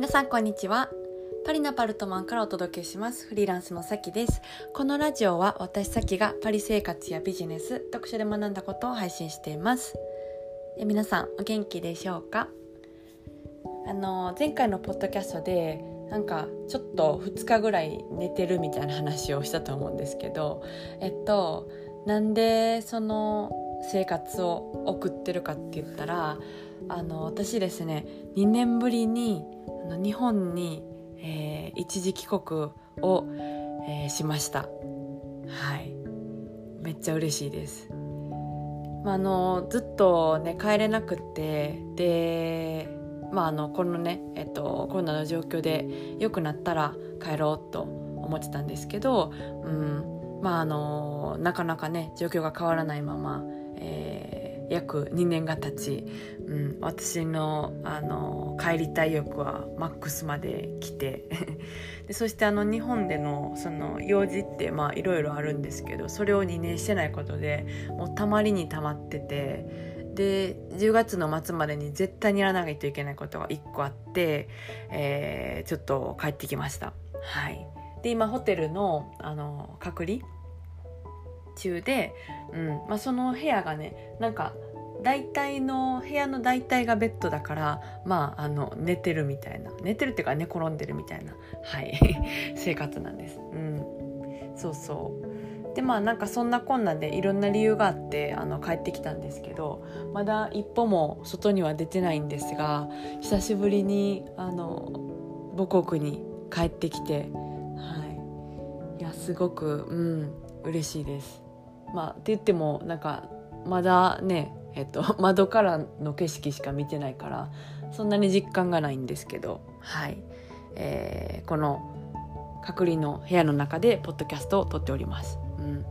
皆さんこんにちは。パリのパルトマンからお届けします。フリーランスのさきです。このラジオは私さきがパリ生活やビジネス読書で学んだことを配信しています。え皆さんお元気でしょうか？あの前回のポッドキャストでなんかちょっと2日ぐらい寝てるみたいな話をしたと思うんですけどえっとなんでその生活を送ってるかって言ったらあの私ですね2年ぶりにあの日本に、えー、一時帰国を、えー、しました。はい。めっちゃ嬉しいです、まあ、あのずっとね帰れなくてでまあ、あのこのね、えっと、コロナの状況で良くなったら帰ろうと思ってたんですけど、うんまあ、あのなかなかね状況が変わらないまま、約2年が経ち、うん、私のあの帰りたい欲はマックスまで来て でそしてあの日本でのその用事ってまあいろいろあるんですけどそれを2年してないことでもうたまりにたまってて。で10月の末までに絶対にやらないといけないことが1個あって、えー、ちょっと帰ってきました。はい、で今ホテルのあの隔離中で、うんまあ、その部屋がねなんか大体の部屋の大体がベッドだからまああの寝てるみたいな。寝てるっていうか寝転んでるみたいな。はい。生活なんです。うん、そうそう。でまあなんかそんなこんなでいろんな理由があってあの帰ってきたんですけどまだ一歩も外には出てないんですが久しぶりにあの母国に帰ってきて、はい、いやすごくうん嬉しいです。まあ、って言ってもなんかまだね、えっと、窓からの景色しか見てないからそんなに実感がないんですけど、はい。えー、この隔離の部屋の中でポッドキャストを撮っております。うん。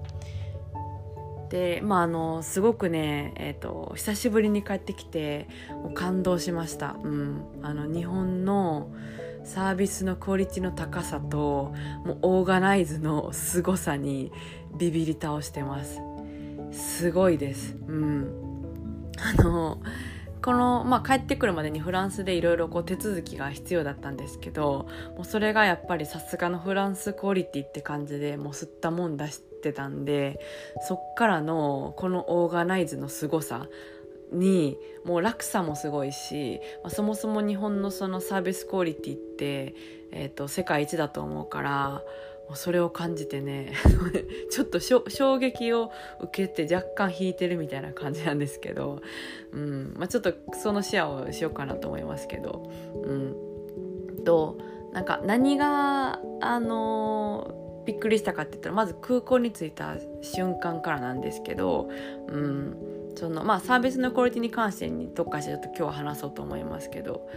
でまああのすごくね、えーと、久しぶりに帰ってきて感動しました、うん、あの日本のサービスのクオリティの高さともうオーガナイズの凄さにビビり倒してます。すごいです。うん。あのこの、まあ、帰ってくるまでにフランスでいろいろ手続きが必要だったんですけどもうそれがやっぱりさすがのフランスクオリティって感じでもう吸ったもん出してたんでそっからのこのオーガナイズの凄さにもう落差もすごいし、まあ、そもそも日本のそのサービスクオリティって、えーと、世界一だと思うからそれを感じてね ちょっと衝撃を受けて若干引いてるみたいな感じなんですけど、うんまあ、ちょっとそのシェアをしようかなと思いますけど、うん、となんか何があのびっくりしたかって言ったらまず空港に着いた瞬間からなんですけど、うん、そのまあサービスのクオリティに関してに特化してちょっと今日は話そうと思いますけど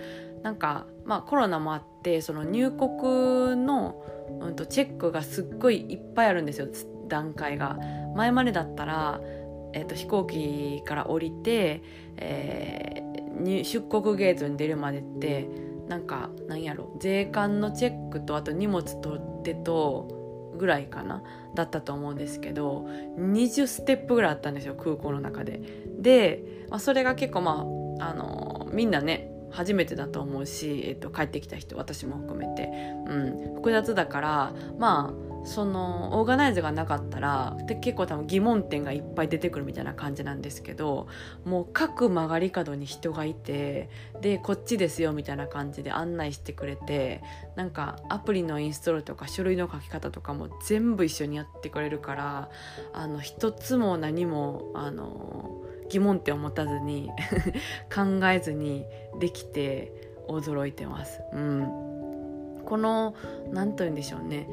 なんかまあコロナもあってその入国の、うん、とチェックがすっごいいっぱいあるんですよ段階が。前までだったら、えー、と飛行機から降りて、えー、出国ゲートに出るまでってなんかなんやろ税関のチェックとあと荷物取ってとぐらいかなだったと思うんですけど20ステップぐらいあったんですよ空港の中で。で、まあ、それが結構まああのみんなね初めてだと思うし、えっと、帰ってきた人私も含めて、うん、複雑だからまあそのオーガナイズがなかったらで結構多分疑問点がいっぱい出てくるみたいな感じなんですけどもう各曲がり角に人がいてでこっちですよみたいな感じで案内してくれてなんかアプリのインストールとか書類の書き方とかも全部一緒にやってくれるからあの一つも何もあの疑問点を持たずに 考えずにできて驚いてます。うん、この何と言うんでしょうね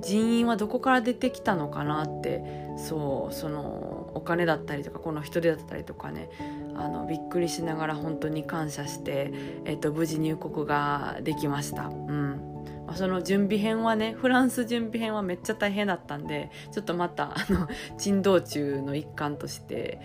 人員はどこから出てきたのかなってそうそのお金だったりとかこの人手だったりとかねあのびっくりしながら本当に感謝して、えっと、無事入国ができました。うん、その準備編はねフランス準備編はめっちゃ大変だったんでちょっとまたあの珍道中の一環として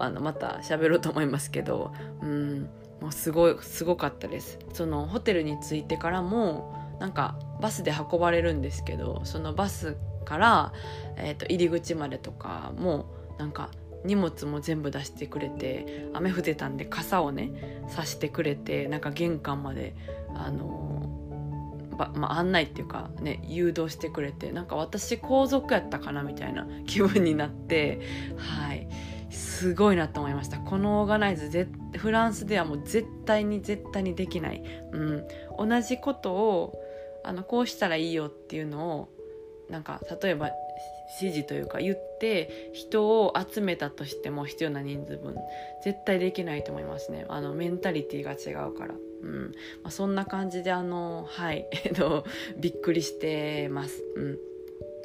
あのまた喋ろうと思いますけど、うん、もうすごいすごかったです。そのホテルに着いてからもなんかバスで運ばれるんですけどそのバスから、えーと、入り口までとかもなんか荷物も全部出してくれて雨降ってたんで傘をねさしてくれてなんか玄関まであのまあ、案内っていうかね誘導してくれてなんか私皇族やったかなみたいな気分になってはい。すごいなと思いました。このオーガナイズぜフランスではもう絶対に絶対にできない、うん、同じことをあのこうしたらいいよっていうのをなんか例えば指示というか言って人を集めたとしても必要な人数分。絶対できないと思いますね。あのメンタリティーが違うから。うん。まあ、そんな感じであのはい。びっくりしてます。うん。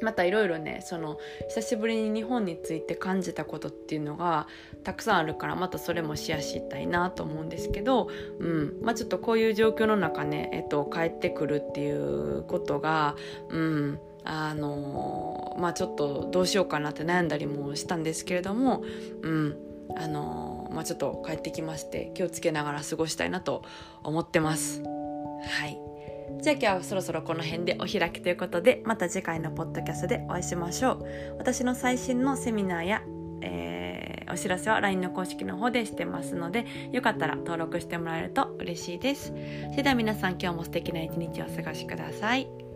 またいろいろねその久しぶりに日本について感じたことっていうのがたくさんあるからまたそれもシェアしたいなと思うんですけど、うん。まあ、ちょっとこういう状況の中ね、えっと、帰ってくるっていうことが、うん、あのまあちょっとどうしようかなって悩んだりもしたんですけれども、うん。あのまあ、ちょっと帰ってきまして気をつけながら過ごしたいなと思ってます。はい。じゃあ今日はそろそろこの辺でお開きということでまた次回のポッドキャストでお会いしましょう。私の最新のセミナーや、えー、お知らせは LINE の公式の方でしてますのでよかったら登録してもらえると嬉しいです。それでは皆さん今日も素敵な一日をお過ごしください。